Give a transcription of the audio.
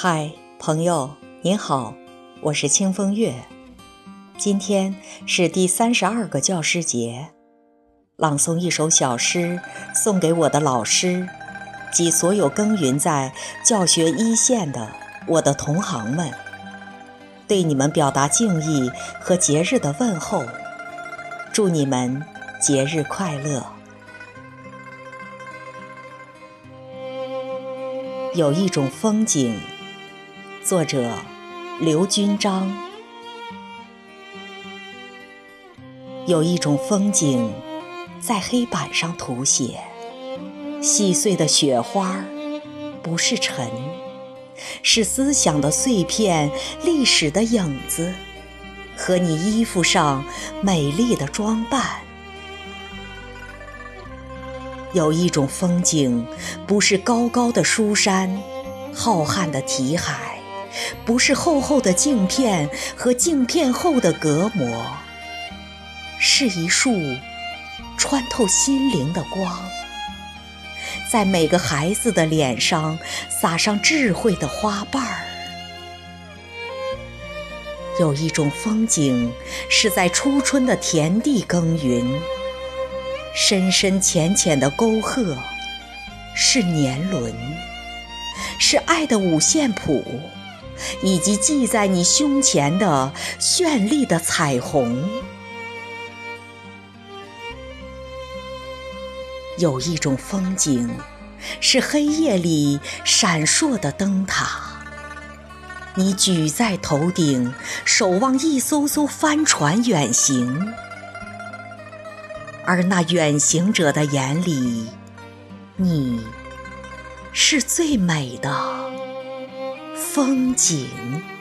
嗨，朋友，您好，我是清风月。今天是第三十二个教师节，朗诵一首小诗送给我的老师及所有耕耘在教学一线的我的同行们，对你们表达敬意和节日的问候，祝你们节日快乐。有一种风景。作者刘军章。有一种风景，在黑板上涂写，细碎的雪花，不是尘，是思想的碎片，历史的影子，和你衣服上美丽的装扮。有一种风景，不是高高的书山，浩瀚的题海。不是厚厚的镜片和镜片后的隔膜，是一束穿透心灵的光，在每个孩子的脸上撒上智慧的花瓣儿。有一种风景是在初春的田地耕耘，深深浅浅的沟壑，是年轮，是爱的五线谱。以及系在你胸前的绚丽的彩虹。有一种风景，是黑夜里闪烁的灯塔，你举在头顶，守望一艘艘帆船远行，而那远行者的眼里，你是最美的。风景。